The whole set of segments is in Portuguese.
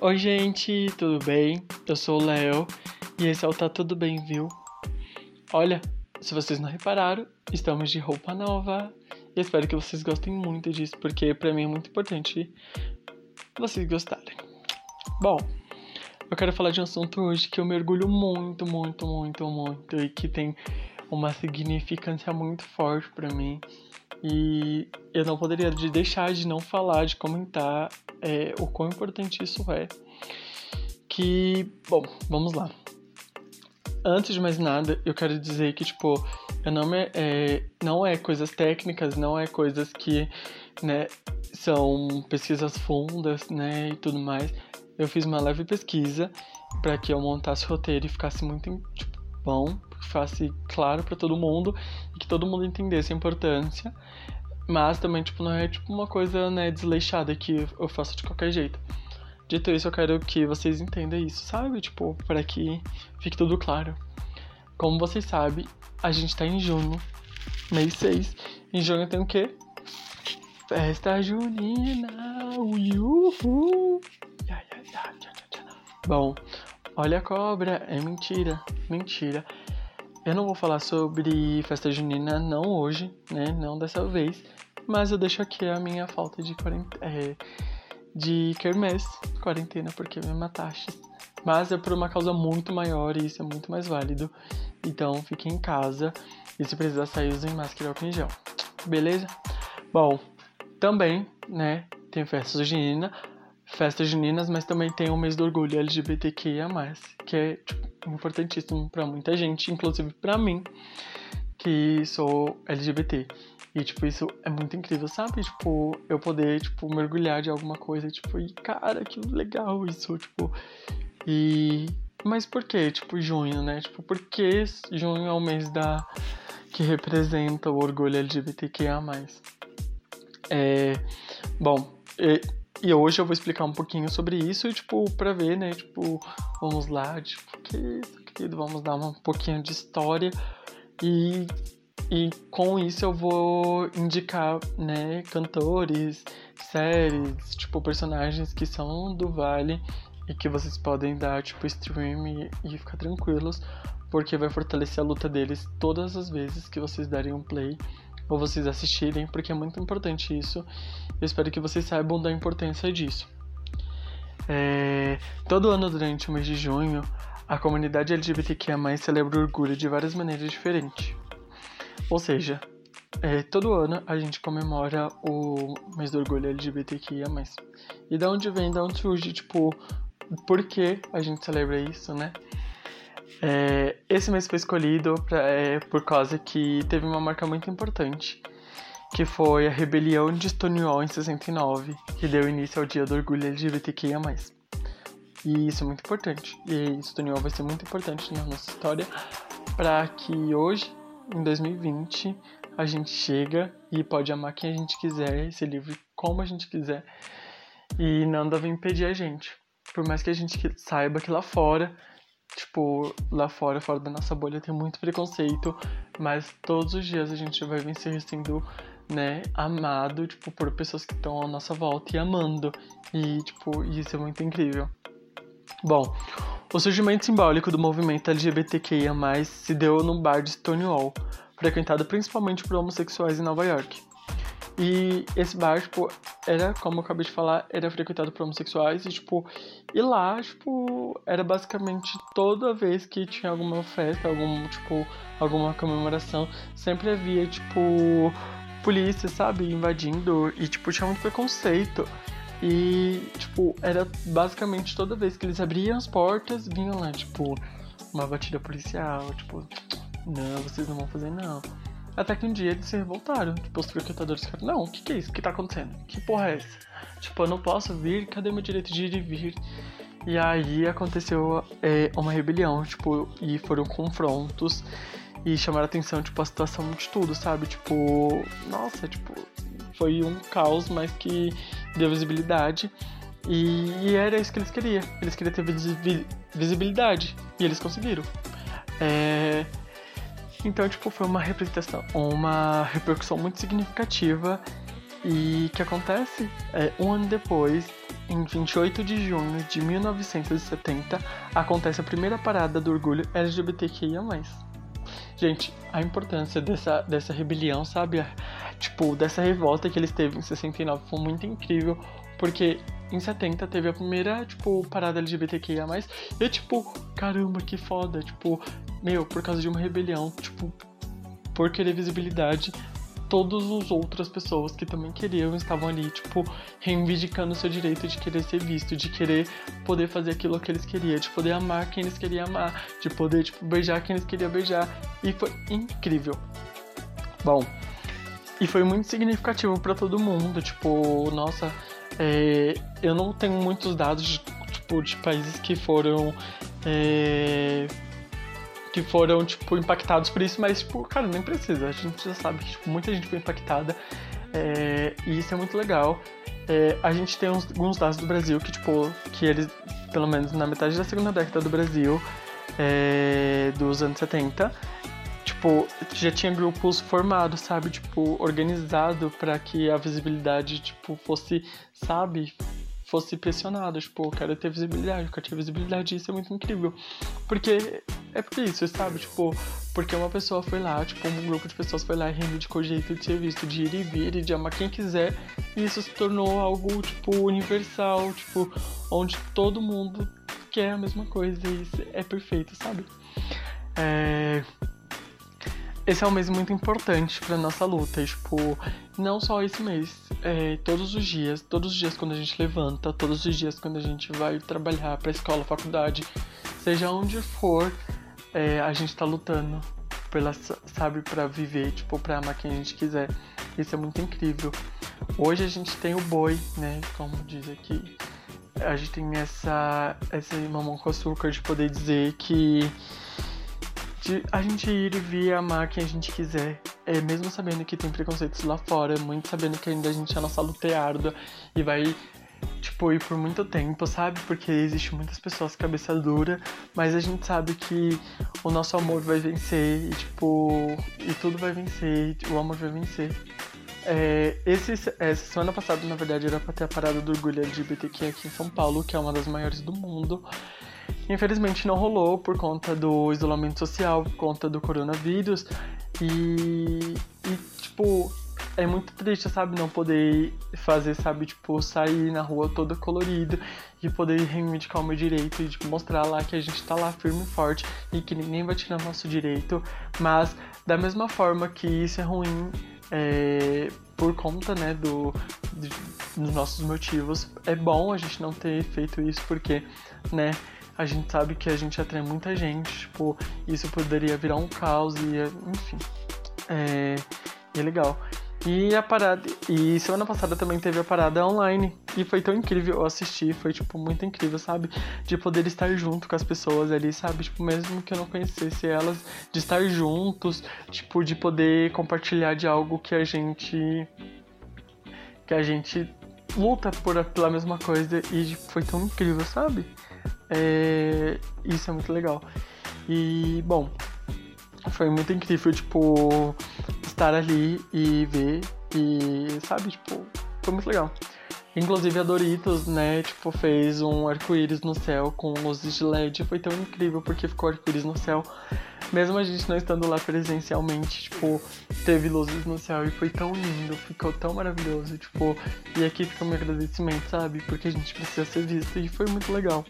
Oi, gente, tudo bem? Eu sou o Léo e esse é o Tá Tudo Bem, viu? Olha, se vocês não repararam, estamos de roupa nova e espero que vocês gostem muito disso, porque pra mim é muito importante vocês gostarem. Bom, eu quero falar de um assunto hoje que eu mergulho muito, muito, muito, muito e que tem uma significância muito forte para mim. E eu não poderia deixar de não falar, de comentar é, o quão importante isso é. Que, bom, vamos lá. Antes de mais nada, eu quero dizer que, tipo, não, me, é, não é coisas técnicas, não é coisas que, né, são pesquisas fundas, né, e tudo mais. Eu fiz uma leve pesquisa para que eu montasse o roteiro e ficasse muito tipo, bom, ficasse claro para todo mundo e que todo mundo entendesse a importância. Mas também, tipo, não é tipo uma coisa, né, desleixada que eu faço de qualquer jeito. Dito isso, eu quero que vocês entendam isso, sabe? Tipo, para que fique tudo claro. Como vocês sabem, a gente tá em junho, mês 6. Em junho tem o quê? Festa junina, uhul. Bom, olha a cobra, é mentira, mentira. Eu não vou falar sobre festa junina não hoje, né? Não dessa vez. Mas eu deixo aqui a minha falta de quarentena, é, de quermesse, quarentena, porque me mataste. Mas é por uma causa muito maior e isso é muito mais válido. Então fique em casa e se precisar sair, usem máscara e álcool em gel. Beleza? Bom, também, né, tem festa junina, festas juninas, mas também tem o mês do orgulho LGBTQIA+, que é tipo, importantíssimo para muita gente, inclusive para mim, que sou LGBT. E, tipo, isso é muito incrível, sabe? Tipo, eu poder, tipo, mergulhar de alguma coisa, tipo, e cara, que legal isso, tipo. E. Mas por que, tipo, junho, né? Tipo, por que junho é o mês da. que representa o orgulho LGBTQIA. É. Bom, e, e hoje eu vou explicar um pouquinho sobre isso, tipo, pra ver, né? Tipo, vamos lá, tipo, que isso, querido, vamos dar um pouquinho de história. E e com isso eu vou indicar, né, cantores, séries, tipo, personagens que são do Vale e que vocês podem dar, tipo, stream e, e ficar tranquilos, porque vai fortalecer a luta deles todas as vezes que vocês darem um play ou vocês assistirem, porque é muito importante isso. Eu espero que vocês saibam da importância disso. É, todo ano durante o mês de junho, a comunidade LGBTQIA+, celebra o orgulho de várias maneiras diferentes. Ou seja, é, todo ano a gente comemora o mês do orgulho LGBTQIA. E da onde vem, da onde surge, tipo, por que a gente celebra isso, né? É, esse mês foi escolhido pra, é, por causa que teve uma marca muito importante, que foi a rebelião de Stonewall em 69, que deu início ao Dia do Orgulho LGBTQIA+. E isso é muito importante. E Stonewall vai ser muito importante na nossa história para que hoje em 2020 a gente chega e pode amar quem a gente quiser, ser livre como a gente quiser e nada vai impedir a gente. Por mais que a gente saiba que lá fora, tipo, lá fora, fora da nossa bolha tem muito preconceito, mas todos os dias a gente vai vencer sendo, né, amado, tipo, por pessoas que estão à nossa volta e amando. E, tipo, isso é muito incrível. Bom, o surgimento simbólico do movimento LGBTQIA+, se deu no bar de Stonewall, frequentado principalmente por homossexuais em Nova York. E esse bar, tipo, era, como eu acabei de falar, era frequentado por homossexuais e, tipo, e lá, tipo, era basicamente toda vez que tinha alguma festa, algum, tipo, alguma comemoração, sempre havia, tipo, polícia, sabe, invadindo e, tipo, tinha muito preconceito. E, tipo, era basicamente toda vez que eles abriam as portas, vinham lá, tipo, uma batida policial, tipo, não, vocês não vão fazer não. Até que um dia eles se revoltaram, tipo, os frequentadores ficaram, não, o que, que é isso? O que tá acontecendo? Que porra é essa? Tipo, eu não posso vir, cadê meu direito de ir e vir? E aí aconteceu é, uma rebelião, tipo, e foram confrontos e chamaram atenção, tipo, a situação de tudo, sabe? Tipo, nossa, tipo, foi um caos, mas que deu visibilidade. E, era isso que eles queriam. Eles queriam ter visibilidade. E eles conseguiram. É... Então, tipo, foi uma representação, uma repercussão muito significativa E que acontece? É, um ano depois, em 28 de junho de 1970, acontece a primeira parada do orgulho LGBTQIA+. Gente, a importância dessa, dessa rebelião, sabe? Tipo, dessa revolta que eles teve em 69 foi muito incrível, porque em 70 teve a primeira, tipo, parada LGBTQIA+, e tipo, caramba, que foda, tipo, meu, por causa de uma rebelião, tipo, por querer visibilidade, todas as outras pessoas que também queriam estavam ali, tipo, reivindicando o seu direito de querer ser visto, de querer poder fazer aquilo que eles queriam, de poder amar quem eles queriam amar, de poder, tipo, beijar quem eles queriam beijar. E foi incrível. Bom, e foi muito significativo para todo mundo, tipo, nossa, é, eu não tenho muitos dados de, tipo, de países que foram é, que foram, tipo, impactados por isso, mas, tipo, cara, nem precisa. A gente já sabe que tipo, muita gente foi impactada é, e isso é muito legal. É, a gente tem uns, alguns dados do Brasil que, tipo, que eles, pelo menos na metade da segunda década do Brasil, é, dos anos 70, tipo, já tinha grupos formados, sabe? Tipo, organizado para que a visibilidade, tipo, fosse, sabe? Fosse pressionado, tipo, eu quero ter visibilidade, eu quero ter visibilidade, isso é muito incrível. Porque é por isso, sabe? Tipo, porque uma pessoa foi lá, tipo, um grupo de pessoas foi lá e reivindicou o jeito de ser visto, de ir e vir e de amar quem quiser, e isso se tornou algo, tipo, universal, tipo, onde todo mundo quer a mesma coisa e isso é perfeito, sabe? É esse é um mês muito importante para nossa luta. E, tipo, não só esse mês, é, todos os dias, todos os dias quando a gente levanta, todos os dias quando a gente vai trabalhar para escola, faculdade, seja onde for, é, a gente tá lutando pela, sabe, para viver, tipo, pra amar quem a gente quiser. Isso é muito incrível. Hoje a gente tem o boi, né? Como diz aqui. A gente tem essa, essa mamão com açúcar de poder dizer que de a gente ir e vir amar quem a gente quiser. É, mesmo sabendo que tem preconceitos lá fora, muito sabendo que ainda a gente a nossa luta é árdua e vai tipo, ir por muito tempo, sabe? Porque existe muitas pessoas cabeça dura, mas a gente sabe que o nosso amor vai vencer e, tipo, e tudo vai vencer, o amor vai vencer. É, esse, essa semana passada, na verdade, era pra ter a parada do orgulho LGBTQ aqui em São Paulo, que é uma das maiores do mundo. Infelizmente não rolou por conta do isolamento social, por conta do coronavírus. E, e tipo, é muito triste, sabe, não poder fazer, sabe, tipo, sair na rua todo colorido e poder reivindicar o meu direito e tipo, mostrar lá que a gente tá lá firme e forte e que ninguém vai tirar nosso direito. Mas da mesma forma que isso é ruim é, por conta, né, do, de, dos nossos motivos, é bom a gente não ter feito isso porque, né, a gente sabe que a gente atrai muita gente, tipo, isso poderia virar um caos e, enfim, é, é legal. E a parada, e semana passada também teve a parada online e foi tão incrível eu assistir, foi tipo muito incrível, sabe? De poder estar junto com as pessoas ali, sabe? Tipo, mesmo que eu não conhecesse elas, de estar juntos, tipo, de poder compartilhar de algo que a gente que a gente luta por, pela mesma coisa e foi tão incrível, sabe? É, isso é muito legal. E, bom, foi muito incrível, tipo, estar ali e ver e, sabe, tipo, foi muito legal. Inclusive a Doritos, né, tipo, fez um arco-íris no céu com luzes de LED. Foi tão incrível porque ficou arco-íris no céu. Mesmo a gente não estando lá presencialmente, tipo, teve luzes no céu e foi tão lindo, ficou tão maravilhoso, tipo, e aqui fica o meu agradecimento, sabe? Porque a gente precisa ser visto e foi muito legal.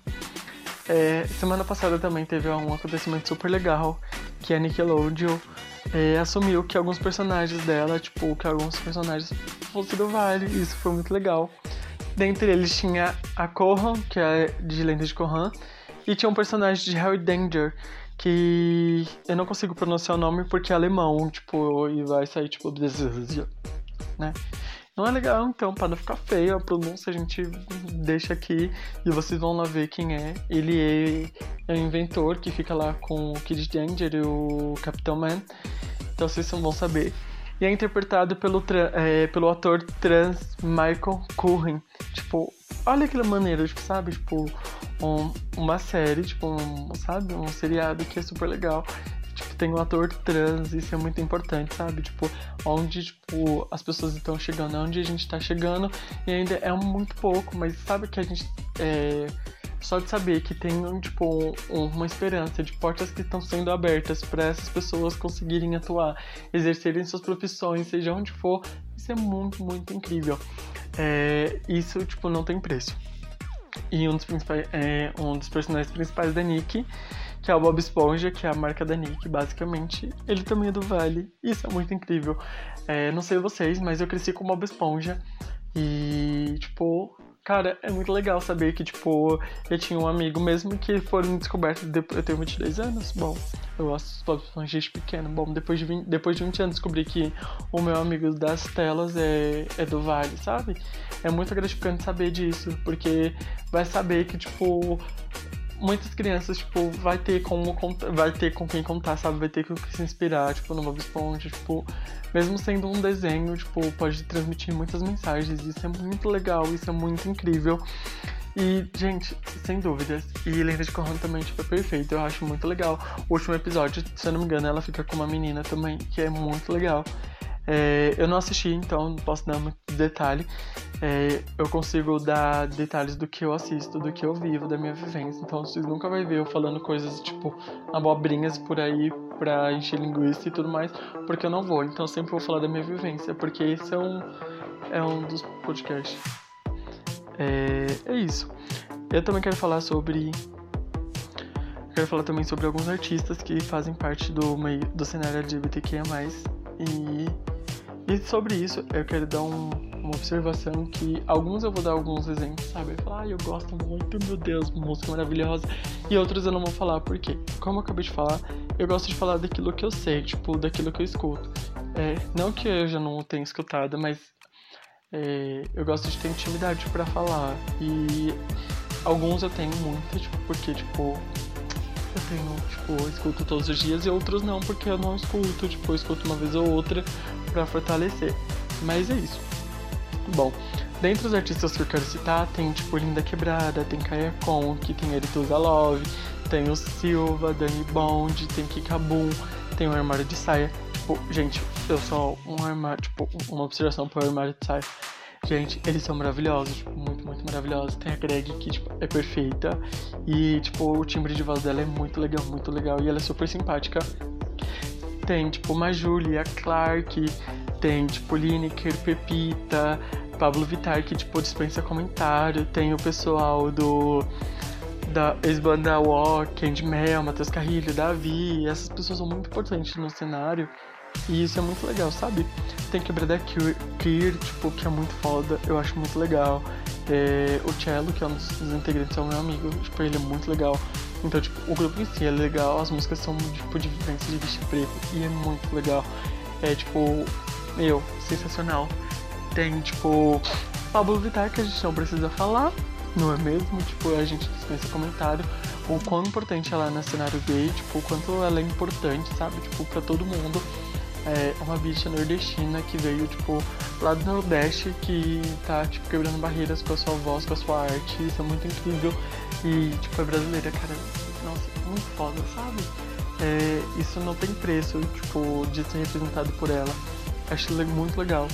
É, semana passada também teve um acontecimento super legal, que a Nickelodeon é, assumiu que alguns personagens dela, tipo, que alguns personagens fossem do Vale, e isso foi muito legal. Dentre eles tinha a Kohan, que é de Lenda de Kohan, e tinha um personagem de Harry Danger, que eu não consigo pronunciar o nome porque é alemão, tipo, e vai sair tipo, né? Não é legal, então, para não ficar feio a pronúncia, a gente deixa aqui e vocês vão lá ver quem é. Ele é, é o inventor que fica lá com o Kid Danger e o Capitão Man. Então vocês vão saber. E é interpretado pelo, é, pelo ator trans Michael Curran. Tipo, olha aquela maneira, tipo, sabe? Tipo, um, uma série, tipo, um, sabe? Um seriado que é super legal. Tipo, que tem um ator trans, isso é muito importante, sabe? Tipo, onde, tipo, as pessoas estão chegando, onde a gente tá chegando, e ainda é muito pouco, mas sabe que a gente. É, só de saber que tem tipo uma esperança de portas que estão sendo abertas para essas pessoas conseguirem atuar, exercerem suas profissões, seja onde for, isso é muito, muito incrível. É, isso tipo não tem preço. E um dos, principais, é, um dos personagens principais da Nick, que é o Bob Esponja, que é a marca da Nick, basicamente, ele também é do Vale. Isso é muito incrível. É, não sei vocês, mas eu cresci com o Bob Esponja. E, tipo, Cara, é muito legal saber que, tipo, eu tinha um amigo mesmo que foram descobertos depois. Eu tenho 22 anos, bom, eu gosto de gente pequeno. Bom, depois de, 20, depois de 20 anos descobri que o meu amigo das telas é, é do Vale, sabe? É muito gratificante saber disso, porque vai saber que, tipo, muitas crianças, tipo, vai ter como vai ter com quem contar, sabe? Vai ter com que se inspirar, tipo, no Bob Esponja, tipo, mesmo sendo um desenho, tipo, pode transmitir muitas mensagens. Isso é muito legal, isso é muito incrível. E, gente, sem dúvidas. E Lenda de Corrão também, tipo, é perfeito. Eu acho muito legal. O último episódio, se eu não me engano, ela fica com uma menina também, que é muito legal. É, eu não assisti, então não posso dar muito detalhe. É, eu consigo dar detalhes do que eu assisto, do que eu vivo, da minha vivência. Então vocês nunca vai ver eu falando coisas tipo abobrinhas por aí pra encher linguiça e tudo mais, porque eu não vou. Então eu sempre vou falar da minha vivência, porque esse é um, é um dos podcasts. É, é isso. Eu também quero falar sobre quero falar também sobre alguns artistas que fazem parte do, meio, do cenário LGBTQIA+. E e sobre isso, eu quero dar um, uma observação que alguns eu vou dar alguns exemplos, sabe? Falar, ah, eu gosto muito, meu Deus, música maravilhosa. E outros eu não vou falar, porque, como eu acabei de falar, eu gosto de falar daquilo que eu sei, tipo, daquilo que eu escuto. É, não que eu já não tenha escutado, mas é, eu gosto de ter intimidade para falar. E alguns eu tenho muito, tipo, porque, tipo, eu tenho, tipo, eu escuto todos os dias e outros não, porque eu não escuto, tipo, eu escuto uma vez ou outra para fortalecer. Mas é isso. Bom, dentre os artistas que eu quero citar, tem tipo Linda Quebrada, tem Kaya Conk, tem Erituza Love, tem o Silva, Dani Bond, tem Kikabum, tem o Armário de Saia. Tipo, gente, eu sou um armário, tipo, uma observação pro Armário de Saia. Gente, eles são maravilhosos, tipo, muito, muito maravilhosos. Tem a Greg que, tipo, é perfeita. E, tipo, o timbre de voz dela é muito legal, muito legal. E ela é super simpática. Tem, tipo, uma Julia Clark, tem, tipo, Lineker, Pepita, Pablo Vittar, que, tipo, dispensa comentário. Tem o pessoal do da ex-banda Walk, Mel, Matheus Carrilho, Davi, essas pessoas são muito importantes no cenário e isso é muito legal, sabe? Tem Quebrada Queer, tipo, que é muito foda, eu acho muito legal. É, o Cello, que é um dos integrantes, é o meu amigo, tipo, ele é muito legal. Então, tipo, o grupo em si é legal, as músicas são tipo de vivência de bicho preto e é muito legal. É tipo, meu, sensacional. Tem tipo Pablo Vittar que a gente não precisa falar, não é mesmo? Tipo, a gente dispensa comentário. O quão importante ela é no cenário gay, tipo, o quanto ela é importante, sabe? Tipo, pra todo mundo. É uma bicha nordestina que veio, tipo, lá do Nordeste, que tá, tipo, quebrando barreiras com a sua voz, com a sua arte. Isso é muito incrível. E, tipo, é brasileira, cara. Nossa, muito foda, sabe? É, isso não tem preço, tipo, de ser representado por ela. Acho muito legal.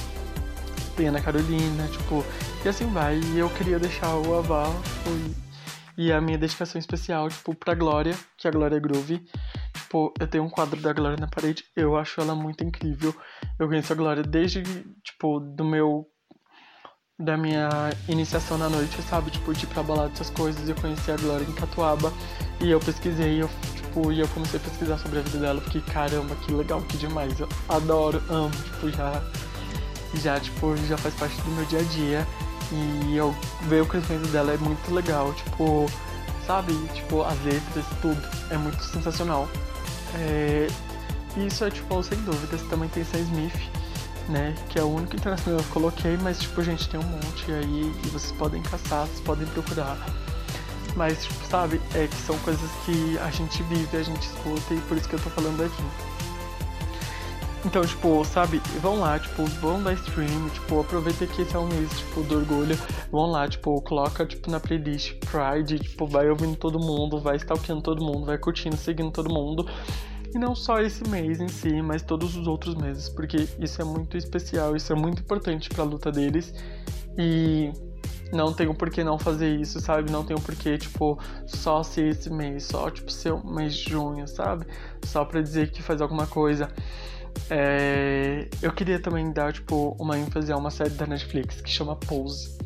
Tem Ana Carolina, tipo, e assim vai. E eu queria deixar o aval tipo, e a minha dedicação especial, tipo, pra Glória, que é a Glória Groove. Tipo, eu tenho um quadro da Glória na parede, eu acho ela muito incrível. Eu conheço a Glória desde, tipo, do meu da minha iniciação na noite, sabe? Tipo, de ir pra balada, essas coisas. Eu conheci a Glória em Catuaba e eu pesquisei, eu, tipo, e eu comecei a pesquisar sobre a vida dela, porque caramba, que legal, que demais. Eu adoro, amo, tipo, já, já, tipo, já faz parte do meu dia a dia. E eu ver o crescimento dela é muito legal, tipo, sabe? Tipo, as letras, tudo. É muito sensacional. É, isso é, tipo, sem dúvidas. Também tem Sam Smith né? Que é o único internacional que eu coloquei, mas tipo, gente, tem um monte aí e vocês podem caçar, vocês podem procurar. Mas, tipo, sabe, é que são coisas que a gente vive, a gente escuta e por isso que eu tô falando aqui. Então, tipo, sabe, vão lá, tipo, vão dar stream, tipo, aproveita que esse é um mês, tipo, do orgulho, vão lá, tipo, coloca, tipo, na playlist Pride, tipo, vai ouvindo todo mundo, vai stalkeando todo mundo, vai curtindo, seguindo todo mundo. E não só esse mês em si, mas todos os outros meses, porque isso é muito especial, isso é muito importante para a luta deles. E não tenho por que não fazer isso, sabe? Não tenho por que, tipo, só ser esse mês, só, tipo, ser o mês de junho, sabe? Só pra dizer que faz alguma coisa. É... Eu queria também dar, tipo, uma ênfase a uma série da Netflix que chama Pose.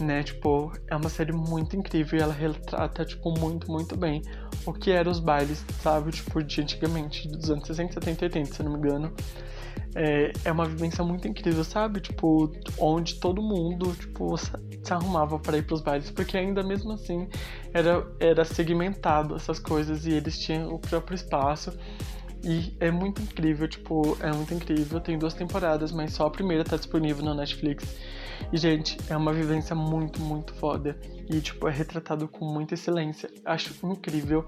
Né, tipo, é uma série muito incrível e ela retrata, tipo, muito, muito bem o que eram os bailes, sabe? Tipo, de antigamente, dos anos 60, 70 80, se não me engano é, é uma vivência muito incrível, sabe? Tipo, onde todo mundo, tipo, se arrumava para ir pros bailes, porque ainda mesmo assim era, era segmentado essas coisas e eles tinham o próprio espaço. E é muito incrível, tipo, é muito incrível. Tem duas temporadas, mas só a primeira tá disponível na Netflix. E, gente, é uma vivência muito, muito foda. E, tipo, é retratado com muita excelência. Acho incrível.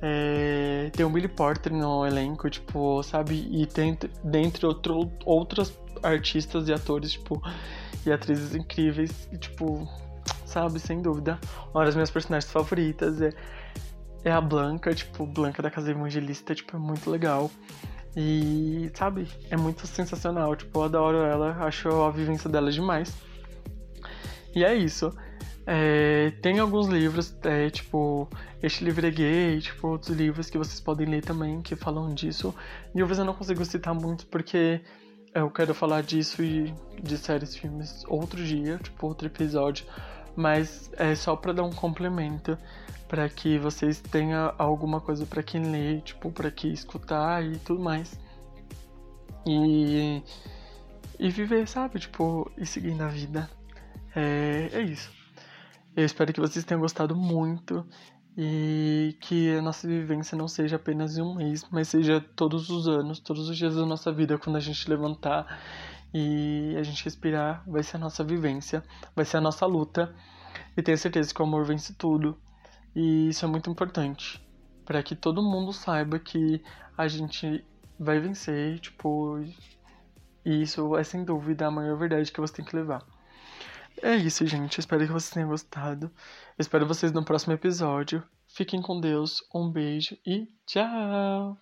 É... Tem o Billy Porter no elenco, tipo, sabe? E tem, dentre outro, outros artistas e atores, tipo, e atrizes incríveis. E, tipo, sabe? Sem dúvida. Uma das minhas personagens favoritas é é a Blanca, tipo, Blanca da Casa Evangelista, tipo, é muito legal. E, sabe, é muito sensacional. Tipo, eu adoro ela, acho a vivência dela demais. E é isso. É, tem alguns livros, é, tipo, Este Livro é Gay, tipo, outros livros que vocês podem ler também que falam disso. Livros eu não consigo citar muito porque eu quero falar disso e de séries, filmes outro dia, tipo, outro episódio. Mas é só para dar um complemento para que vocês tenham alguma coisa para quem ler, tipo, para que escutar e tudo mais. E e viver, sabe? Tipo, e seguir na vida. É, é isso. Eu espero que vocês tenham gostado muito e que a nossa vivência não seja apenas em um mês, mas seja todos os anos, todos os dias da nossa vida, quando a gente levantar e a gente respirar, vai ser a nossa vivência, vai ser a nossa luta. E tenha certeza que o amor vence tudo. E isso é muito importante para que todo mundo saiba que a gente vai vencer, tipo, e isso é sem dúvida a maior verdade que você tem que levar. É isso, gente. Espero que vocês tenham gostado. Espero vocês no próximo episódio. Fiquem com Deus. Um beijo e tchau!